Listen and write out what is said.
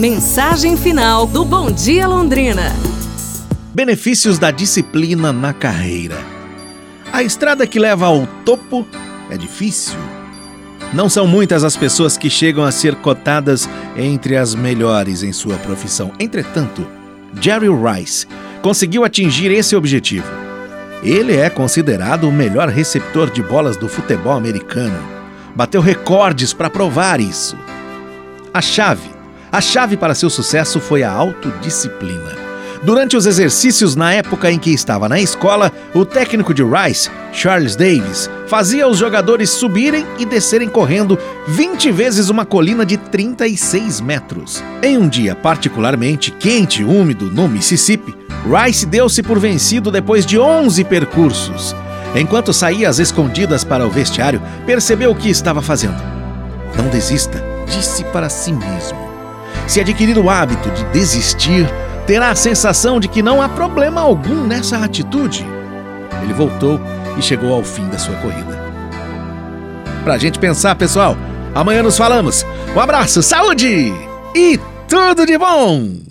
Mensagem final do Bom Dia Londrina. Benefícios da disciplina na carreira. A estrada que leva ao topo é difícil. Não são muitas as pessoas que chegam a ser cotadas entre as melhores em sua profissão. Entretanto, Jerry Rice conseguiu atingir esse objetivo. Ele é considerado o melhor receptor de bolas do futebol americano. Bateu recordes para provar isso. A chave, a chave para seu sucesso foi a autodisciplina. Durante os exercícios na época em que estava na escola, o técnico de Rice, Charles Davis, fazia os jogadores subirem e descerem correndo 20 vezes uma colina de 36 metros. Em um dia particularmente quente e úmido no Mississippi, Rice deu-se por vencido depois de 11 percursos. Enquanto saía às escondidas para o vestiário, percebeu o que estava fazendo. Não desista, disse para si mesmo. Se adquirir o hábito de desistir, terá a sensação de que não há problema algum nessa atitude. Ele voltou e chegou ao fim da sua corrida. Pra gente pensar, pessoal, amanhã nos falamos. Um abraço, saúde e tudo de bom!